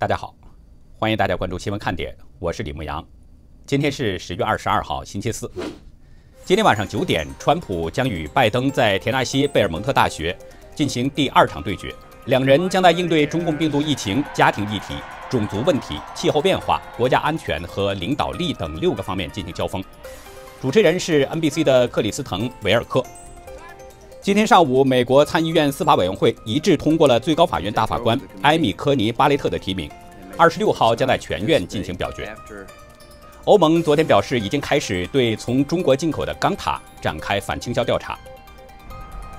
大家好，欢迎大家关注新闻看点，我是李牧阳。今天是十月二十二号，星期四。今天晚上九点，川普将与拜登在田纳西贝尔蒙特大学进行第二场对决，两人将在应对中共病毒疫情、家庭议题、种族问题、气候变化、国家安全和领导力等六个方面进行交锋。主持人是 NBC 的克里斯滕·维尔克。今天上午，美国参议院司法委员会一致通过了最高法院大法官埃米·科尼·巴雷特的提名，二十六号将在全院进行表决。欧盟昨天表示，已经开始对从中国进口的钢塔展开反倾销调查。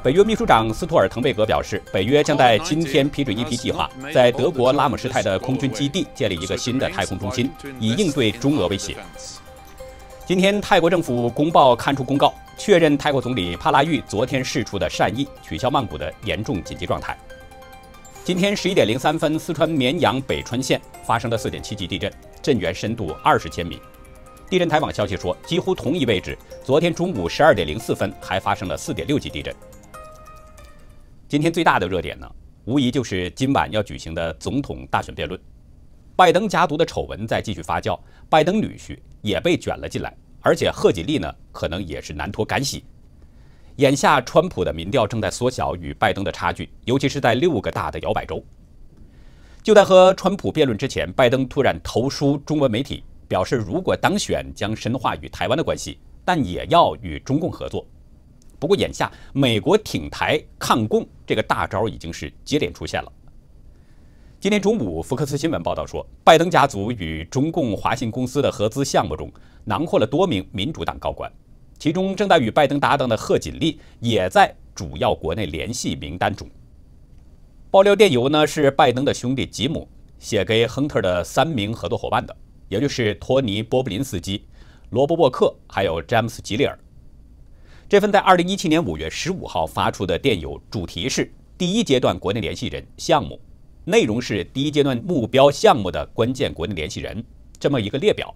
北约秘书长斯托尔滕贝格表示，北约将在今天批准一批计划，在德国拉姆施泰的空军基地建立一个新的太空中心，以应对中俄威胁。今天，泰国政府公报刊出公告，确认泰国总理帕拉育昨天释出的善意，取消曼谷的严重紧急状态。今天十一点零三分，四川绵阳北川县发生了四点七级地震，震源深度二十千米。地震台网消息说，几乎同一位置，昨天中午十二点零四分还发生了四点六级地震。今天最大的热点呢，无疑就是今晚要举行的总统大选辩论。拜登家族的丑闻在继续发酵，拜登女婿也被卷了进来，而且贺锦丽呢，可能也是难脱干系。眼下，川普的民调正在缩小与拜登的差距，尤其是在六个大的摇摆州。就在和川普辩论之前，拜登突然投书中文媒体，表示如果当选，将深化与台湾的关系，但也要与中共合作。不过，眼下美国挺台抗共这个大招已经是接连出现了。今天中午，福克斯新闻报道说，拜登家族与中共华信公司的合资项目中囊括了多名民主党高官，其中正在与拜登搭档的贺锦丽也在主要国内联系名单中。爆料电邮呢是拜登的兄弟吉姆写给亨特的三名合作伙伴的，也就是托尼·波布林斯基、罗伯·沃克还有詹姆斯·吉利尔。这份在2017年5月15号发出的电邮主题是第一阶段国内联系人项目。内容是第一阶段目标项目的关键国内联系人这么一个列表，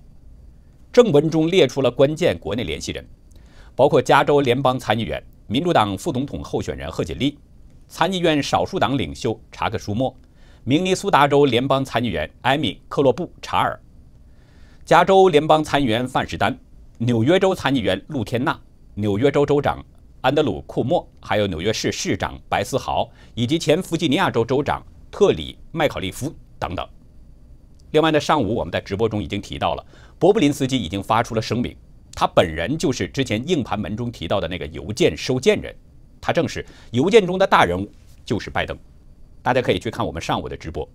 正文中列出了关键国内联系人，包括加州联邦参议员、民主党副总统候选人贺锦丽，参议院少数党领袖查克·舒默，明尼苏达州联邦参议员艾米·克洛布·查尔，加州联邦参议员范士丹，纽约州参议员陆天娜，纽约州州长安德鲁·库莫，还有纽约市市长白思豪，以及前弗吉尼亚州州长。特里麦考利夫等等。另外呢，上午我们在直播中已经提到了，博布林斯基已经发出了声明，他本人就是之前硬盘门中提到的那个邮件收件人，他正是邮件中的大人物，就是拜登。大家可以去看我们上午的直播。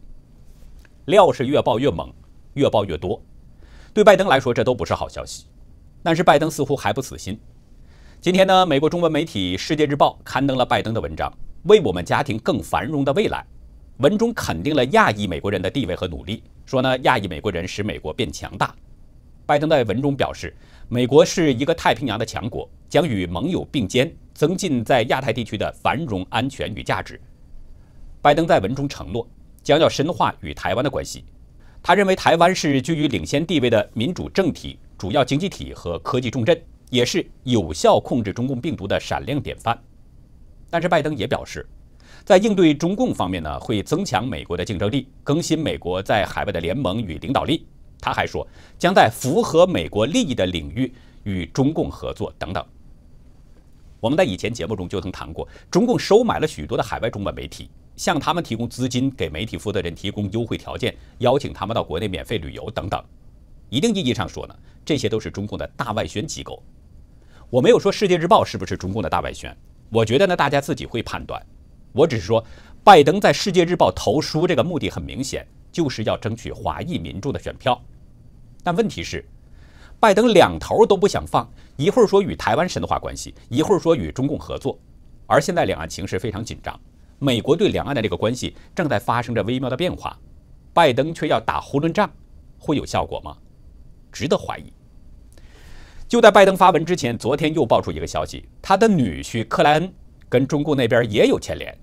料是越爆越猛，越爆越多，对拜登来说这都不是好消息。但是拜登似乎还不死心。今天呢，美国中文媒体《世界日报》刊登了拜登的文章，为我们家庭更繁荣的未来。文中肯定了亚裔美国人的地位和努力，说呢亚裔美国人使美国变强大。拜登在文中表示，美国是一个太平洋的强国，将与盟友并肩，增进在亚太地区的繁荣、安全与价值。拜登在文中承诺，将要深化与台湾的关系。他认为台湾是居于领先地位的民主政体、主要经济体和科技重镇，也是有效控制中共病毒的闪亮典范。但是拜登也表示。在应对中共方面呢，会增强美国的竞争力，更新美国在海外的联盟与领导力。他还说，将在符合美国利益的领域与中共合作等等。我们在以前节目中就曾谈过，中共收买了许多的海外中文媒体，向他们提供资金，给媒体负责人提供优惠条件，邀请他们到国内免费旅游等等。一定意义上说呢，这些都是中共的大外宣机构。我没有说《世界日报》是不是中共的大外宣，我觉得呢，大家自己会判断。我只是说，拜登在《世界日报》投书这个目的很明显，就是要争取华裔民众的选票。但问题是，拜登两头都不想放，一会儿说与台湾深化关系，一会儿说与中共合作。而现在两岸情势非常紧张，美国对两岸的这个关系正在发生着微妙的变化，拜登却要打囫囵仗，会有效果吗？值得怀疑。就在拜登发文之前，昨天又爆出一个消息，他的女婿克莱恩。跟中共那边也有牵连。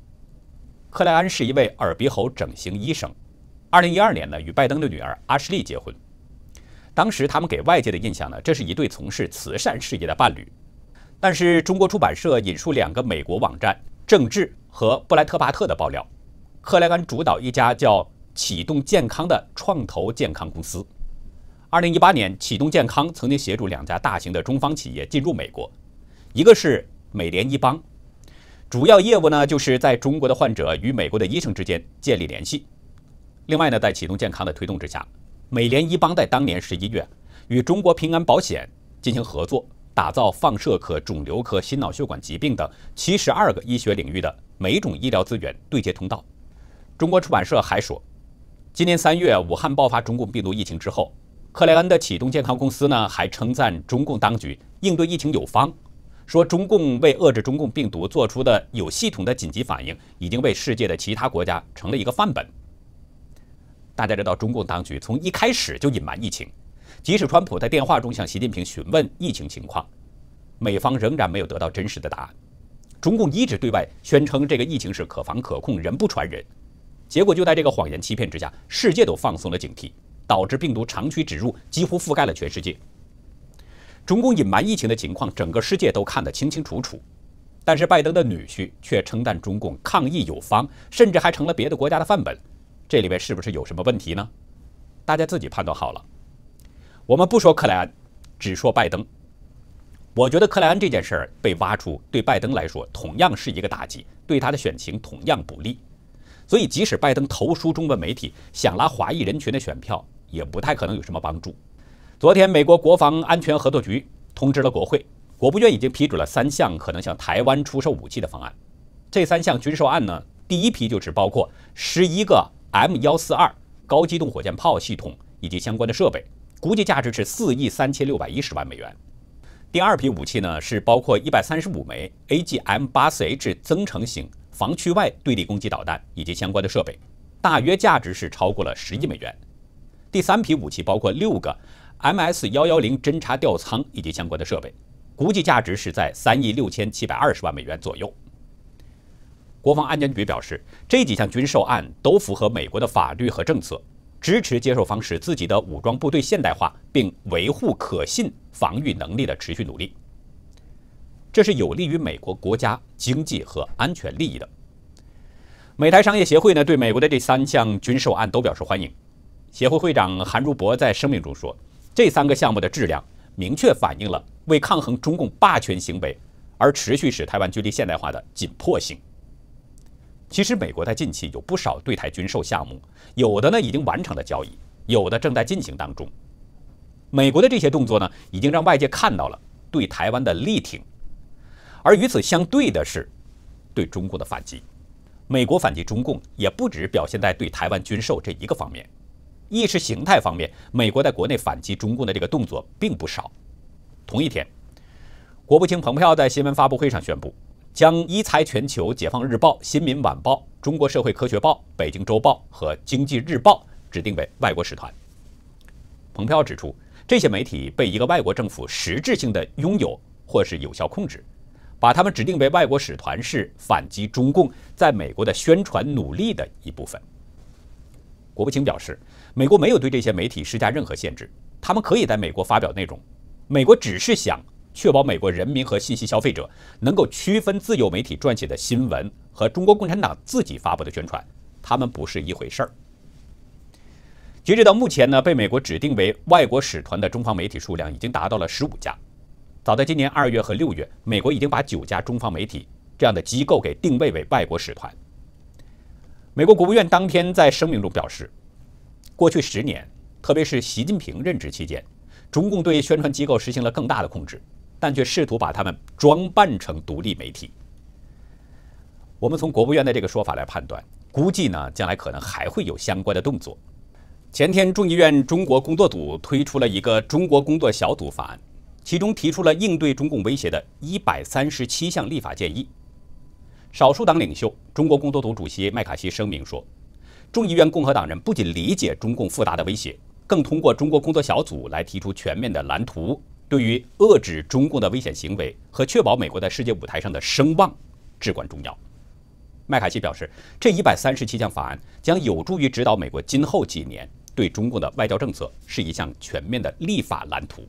克莱恩是一位耳鼻喉整形医生，二零一二年呢与拜登的女儿阿什利结婚。当时他们给外界的印象呢，这是一对从事慈善事业的伴侣。但是中国出版社引述两个美国网站《政治》和布莱特巴特的爆料，克莱恩主导一家叫启动健康的创投健康公司。二零一八年，启动健康曾经协助两家大型的中方企业进入美国，一个是美联医邦，主要业务呢就是在中国的患者与美国的医生之间建立联系。另外呢，在启动健康的推动之下，美联医邦在当年十一月与中国平安保险进行合作，打造放射科、肿瘤科、心脑血管疾病等七十二个医学领域的每种医疗资源对接通道。中国出版社还说，今年三月武汉爆发中共病毒疫情之后，克莱恩的启动健康公司呢还称赞中共当局应对疫情有方，说中共为遏制中共病毒做出的有系统的紧急反应，已经为世界的其他国家成了一个范本。大家知道，中共当局从一开始就隐瞒疫情，即使川普在电话中向习近平询问疫情情况，美方仍然没有得到真实的答案。中共一直对外宣称这个疫情是可防可控，人不传人，结果就在这个谎言欺骗之下，世界都放松了警惕，导致病毒长驱直入，几乎覆盖了全世界。中共隐瞒疫情的情况，整个世界都看得清清楚楚，但是拜登的女婿却称赞中共抗疫有方，甚至还成了别的国家的范本。这里面是不是有什么问题呢？大家自己判断好了。我们不说克莱恩，只说拜登。我觉得克莱恩这件事儿被挖出，对拜登来说同样是一个打击，对他的选情同样不利。所以，即使拜登投书中文媒体，想拉华裔人群的选票，也不太可能有什么帮助。昨天，美国国防安全合作局通知了国会，国务院已经批准了三项可能向台湾出售武器的方案。这三项军售案呢，第一批就是包括十一个。M 幺四二高机动火箭炮系统以及相关的设备，估计价值是四亿三千六百一十万美元。第二批武器呢，是包括一百三十五枚 AGM 八四 H 增程型防区外对地攻击导弹以及相关的设备，大约价值是超过了十亿美元。第三批武器包括六个 MS 幺幺零侦察吊舱以及相关的设备，估计价值是在三亿六千七百二十万美元左右。国防安全局表示，这几项军售案都符合美国的法律和政策，支持接受方使自己的武装部队现代化，并维护可信防御能力的持续努力。这是有利于美国国家经济和安全利益的。美台商业协会呢，对美国的这三项军售案都表示欢迎。协会会长韩如博在声明中说，这三个项目的质量明确反映了为抗衡中共霸权行为而持续使台湾军力现代化的紧迫性。其实，美国在近期有不少对台军售项目，有的呢已经完成了交易，有的正在进行当中。美国的这些动作呢，已经让外界看到了对台湾的力挺。而与此相对的是，对中共的反击。美国反击中共也不只表现在对台湾军售这一个方面，意识形态方面，美国在国内反击中共的这个动作并不少。同一天，国务卿蓬佩奥在新闻发布会上宣布。将一财全球、解放日报、新民晚报、中国社会科学报、北京周报和经济日报指定为外国使团。蓬佩奥指出，这些媒体被一个外国政府实质性的拥有或是有效控制，把他们指定为外国使团是反击中共在美国的宣传努力的一部分。国务卿表示，美国没有对这些媒体施加任何限制，他们可以在美国发表内容，美国只是想。确保美国人民和信息消费者能够区分自由媒体撰写的新闻和中国共产党自己发布的宣传，他们不是一回事儿。截止到目前呢，被美国指定为外国使团的中方媒体数量已经达到了十五家。早在今年二月和六月，美国已经把九家中方媒体这样的机构给定位为外国使团。美国国务院当天在声明中表示，过去十年，特别是习近平任职期间，中共对宣传机构实行了更大的控制。但却试图把他们装扮成独立媒体。我们从国务院的这个说法来判断，估计呢，将来可能还会有相关的动作。前天，众议院中国工作组推出了一个中国工作小组法案，其中提出了应对中共威胁的一百三十七项立法建议。少数党领袖中国工作组主席麦卡锡声明说，众议院共和党人不仅理解中共复杂的威胁，更通过中国工作小组来提出全面的蓝图。对于遏制中共的危险行为和确保美国在世界舞台上的声望至关重要。麦卡锡表示，这一百三十七项法案将有助于指导美国今后几年对中共的外交政策，是一项全面的立法蓝图。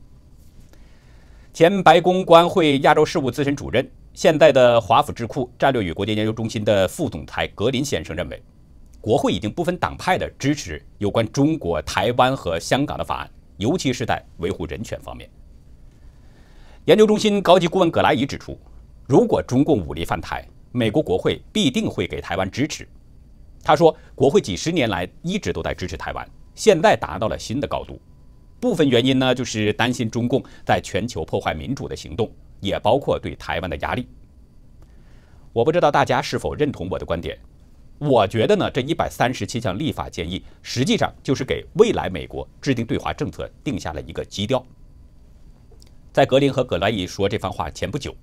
前白宫国安会亚洲事务资深主任、现在的华府智库战略与国际研究中心的副总裁格林先生认为，国会已经不分党派的支持有关中国台湾和香港的法案，尤其是在维护人权方面。研究中心高级顾问葛拉伊指出，如果中共武力犯台，美国国会必定会给台湾支持。他说，国会几十年来一直都在支持台湾，现在达到了新的高度。部分原因呢，就是担心中共在全球破坏民主的行动，也包括对台湾的压力。我不知道大家是否认同我的观点。我觉得呢，这一百三十七项立法建议，实际上就是给未来美国制定对华政策定下了一个基调。在格林和葛莱伊说这番话前不久，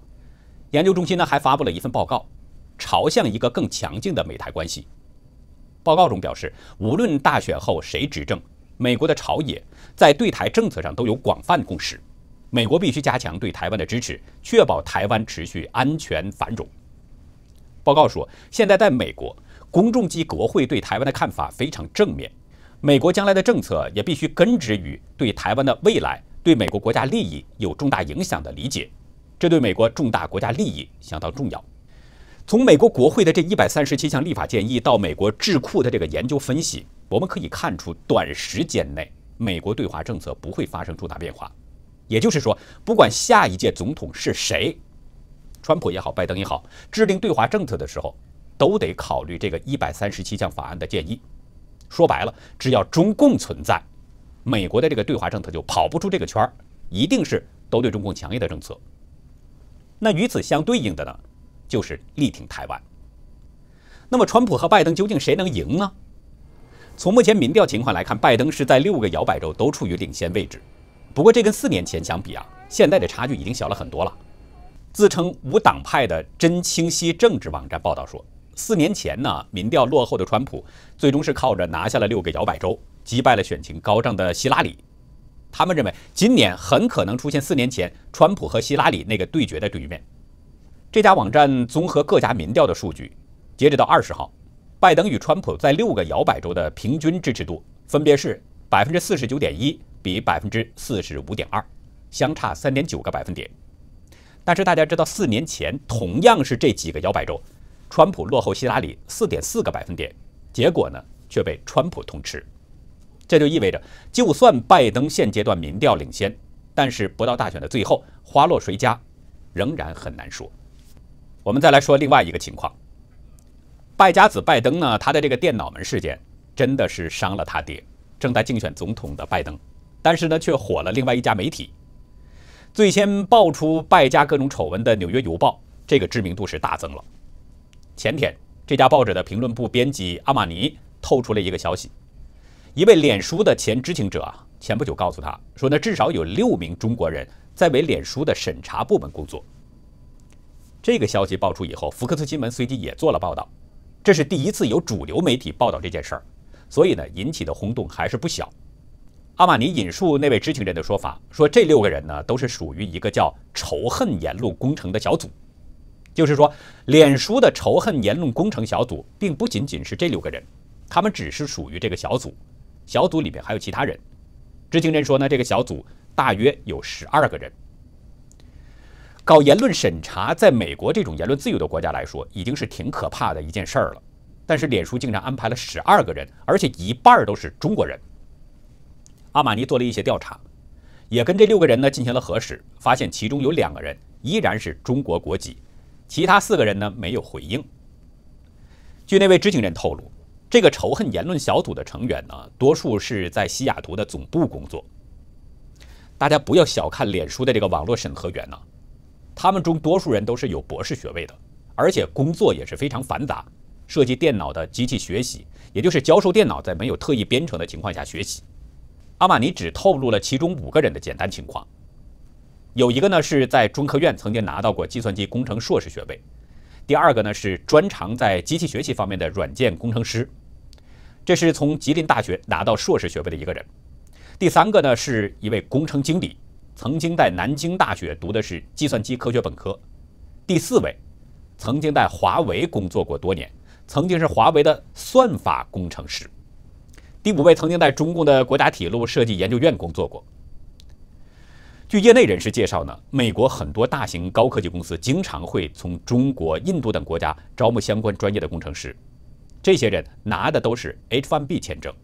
研究中心呢还发布了一份报告，朝向一个更强劲的美台关系。报告中表示，无论大选后谁执政，美国的朝野在对台政策上都有广泛共识。美国必须加强对台湾的支持，确保台湾持续安全繁荣。报告说，现在在美国，公众及国会对台湾的看法非常正面，美国将来的政策也必须根植于对台湾的未来。对美国国家利益有重大影响的理解，这对美国重大国家利益相当重要。从美国国会的这一百三十七项立法建议到美国智库的这个研究分析，我们可以看出，短时间内美国对华政策不会发生重大变化。也就是说，不管下一届总统是谁，川普也好，拜登也好，制定对华政策的时候，都得考虑这个一百三十七项法案的建议。说白了，只要中共存在。美国的这个对华政策就跑不出这个圈儿，一定是都对中共强硬的政策。那与此相对应的呢，就是力挺台湾。那么，川普和拜登究竟谁能赢呢？从目前民调情况来看，拜登是在六个摇摆州都处于领先位置。不过，这跟四年前相比啊，现在的差距已经小了很多了。自称无党派的真清晰政治网站报道说，四年前呢，民调落后的川普最终是靠着拿下了六个摇摆州。击败了选情高涨的希拉里，他们认为今年很可能出现四年前川普和希拉里那个对决的局面。这家网站综合各家民调的数据，截止到二十号，拜登与川普在六个摇摆州的平均支持度分别是百分之四十九点一比百分之四十五点二，相差三点九个百分点。但是大家知道，四年前同样是这几个摇摆州，川普落后希拉里四点四个百分点，结果呢却被川普通吃。这就意味着，就算拜登现阶段民调领先，但是不到大选的最后，花落谁家，仍然很难说。我们再来说另外一个情况，败家子拜登呢，他的这个电脑门事件真的是伤了他爹，正在竞选总统的拜登，但是呢，却火了另外一家媒体。最先爆出败家各种丑闻的《纽约邮报》，这个知名度是大增了。前天，这家报纸的评论部编辑阿玛尼透出了一个消息。一位脸书的前知情者啊，前不久告诉他说，呢至少有六名中国人在为脸书的审查部门工作。这个消息爆出以后，福克斯新闻随即也做了报道，这是第一次有主流媒体报道这件事儿，所以呢，引起的轰动还是不小。阿玛尼引述那位知情人的说法，说这六个人呢，都是属于一个叫“仇恨言论工程”的小组，就是说，脸书的仇恨言论工程小组并不仅仅是这六个人，他们只是属于这个小组。小组里面还有其他人。知情人说呢，这个小组大约有十二个人。搞言论审查，在美国这种言论自由的国家来说，已经是挺可怕的一件事儿了。但是脸书竟然安排了十二个人，而且一半都是中国人。阿玛尼做了一些调查，也跟这六个人呢进行了核实，发现其中有两个人依然是中国国籍，其他四个人呢没有回应。据那位知情人透露。这个仇恨言论小组的成员呢，多数是在西雅图的总部工作。大家不要小看脸书的这个网络审核员呢，他们中多数人都是有博士学位的，而且工作也是非常繁杂，涉及电脑的机器学习，也就是教授电脑在没有特意编程的情况下学习。阿玛尼只透露了其中五个人的简单情况，有一个呢是在中科院曾经拿到过计算机工程硕士学位，第二个呢是专长在机器学习方面的软件工程师。这是从吉林大学拿到硕士学位的一个人。第三个呢，是一位工程经理，曾经在南京大学读的是计算机科学本科。第四位，曾经在华为工作过多年，曾经是华为的算法工程师。第五位，曾经在中共的国家铁路设计研究院工作过。据业内人士介绍呢，美国很多大型高科技公司经常会从中国、印度等国家招募相关专业的工程师。这些人拿的都是 H1B 签证，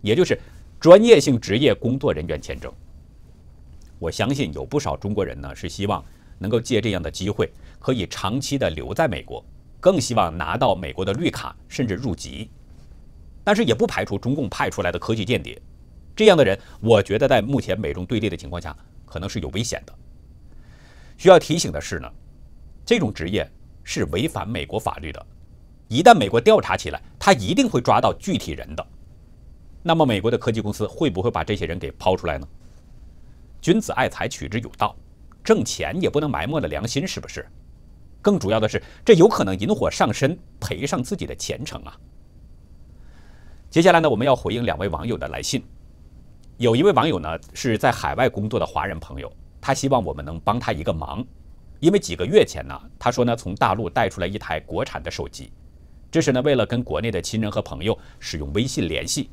也就是专业性职业工作人员签证。我相信有不少中国人呢是希望能够借这样的机会可以长期的留在美国，更希望拿到美国的绿卡甚至入籍。但是也不排除中共派出来的科技间谍，这样的人，我觉得在目前美中对立的情况下，可能是有危险的。需要提醒的是呢，这种职业是违反美国法律的，一旦美国调查起来，他一定会抓到具体人的。那么美国的科技公司会不会把这些人给抛出来呢？君子爱财，取之有道，挣钱也不能埋没了良心，是不是？更主要的是，这有可能引火上身，赔上自己的前程啊！接下来呢，我们要回应两位网友的来信。有一位网友呢是在海外工作的华人朋友，他希望我们能帮他一个忙，因为几个月前呢，他说呢从大陆带出来一台国产的手机，这是呢为了跟国内的亲人和朋友使用微信联系，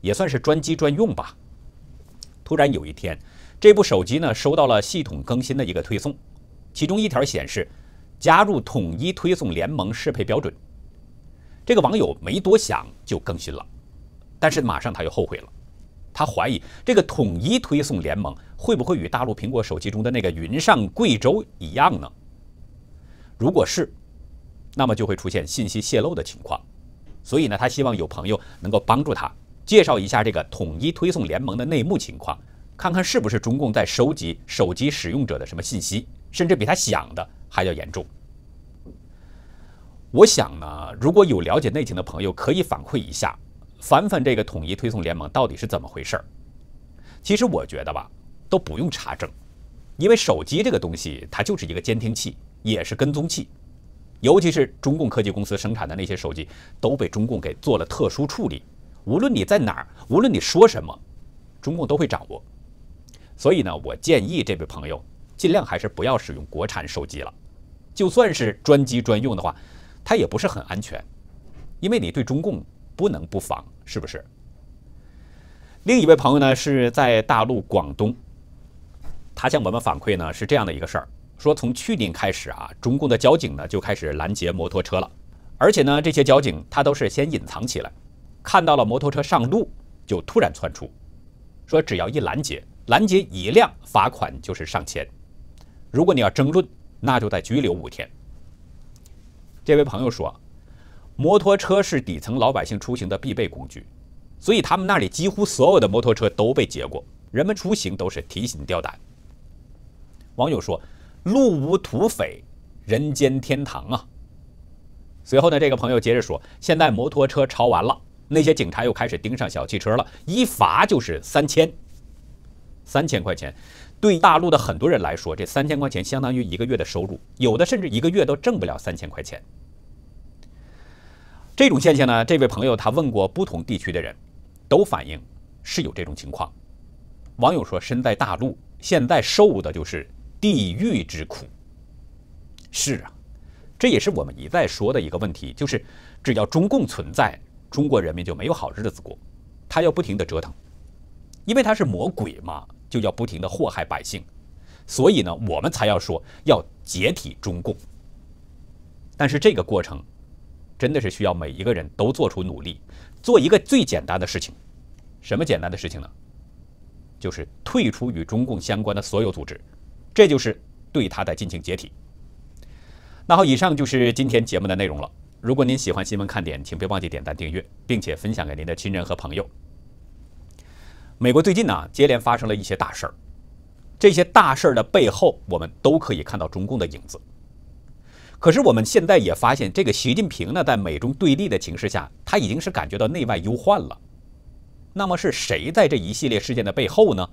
也算是专机专用吧。突然有一天。这部手机呢，收到了系统更新的一个推送，其中一条显示加入统一推送联盟适配标准。这个网友没多想就更新了，但是马上他又后悔了，他怀疑这个统一推送联盟会不会与大陆苹果手机中的那个云上贵州一样呢？如果是，那么就会出现信息泄露的情况。所以呢，他希望有朋友能够帮助他介绍一下这个统一推送联盟的内幕情况。看看是不是中共在收集手机使用者的什么信息，甚至比他想的还要严重。我想呢，如果有了解内情的朋友，可以反馈一下，翻翻这个统一推送联盟到底是怎么回事儿。其实我觉得吧，都不用查证，因为手机这个东西它就是一个监听器，也是跟踪器，尤其是中共科技公司生产的那些手机，都被中共给做了特殊处理，无论你在哪儿，无论你说什么，中共都会掌握。所以呢，我建议这位朋友尽量还是不要使用国产手机了。就算是专机专用的话，它也不是很安全，因为你对中共不能不防，是不是？另一位朋友呢是在大陆广东，他向我们反馈呢是这样的一个事儿：说从去年开始啊，中共的交警呢就开始拦截摩托车了，而且呢这些交警他都是先隐藏起来，看到了摩托车上路就突然窜出，说只要一拦截。拦截一辆，罚款就是上千。如果你要争论，那就得拘留五天。这位朋友说，摩托车是底层老百姓出行的必备工具，所以他们那里几乎所有的摩托车都被劫过，人们出行都是提心吊胆。网友说，路无土匪，人间天堂啊。随后呢，这个朋友接着说，现在摩托车超完了，那些警察又开始盯上小汽车了，一罚就是三千。三千块钱，对大陆的很多人来说，这三千块钱相当于一个月的收入，有的甚至一个月都挣不了三千块钱。这种现象呢，这位朋友他问过不同地区的人，都反映是有这种情况。网友说，身在大陆，现在受的就是地狱之苦。是啊，这也是我们一再说的一个问题，就是只要中共存在，中国人民就没有好日子过，他要不停的折腾。因为他是魔鬼嘛，就要不停的祸害百姓，所以呢，我们才要说要解体中共。但是这个过程，真的是需要每一个人都做出努力，做一个最简单的事情。什么简单的事情呢？就是退出与中共相关的所有组织，这就是对他的进行解体。那好，以上就是今天节目的内容了。如果您喜欢新闻看点，请别忘记点赞、订阅，并且分享给您的亲人和朋友。美国最近呢，接连发生了一些大事儿，这些大事儿的背后，我们都可以看到中共的影子。可是我们现在也发现，这个习近平呢，在美中对立的情势下，他已经是感觉到内外忧患了。那么是谁在这一系列事件的背后呢？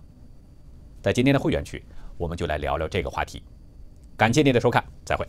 在今天的会员区，我们就来聊聊这个话题。感谢您的收看，再会。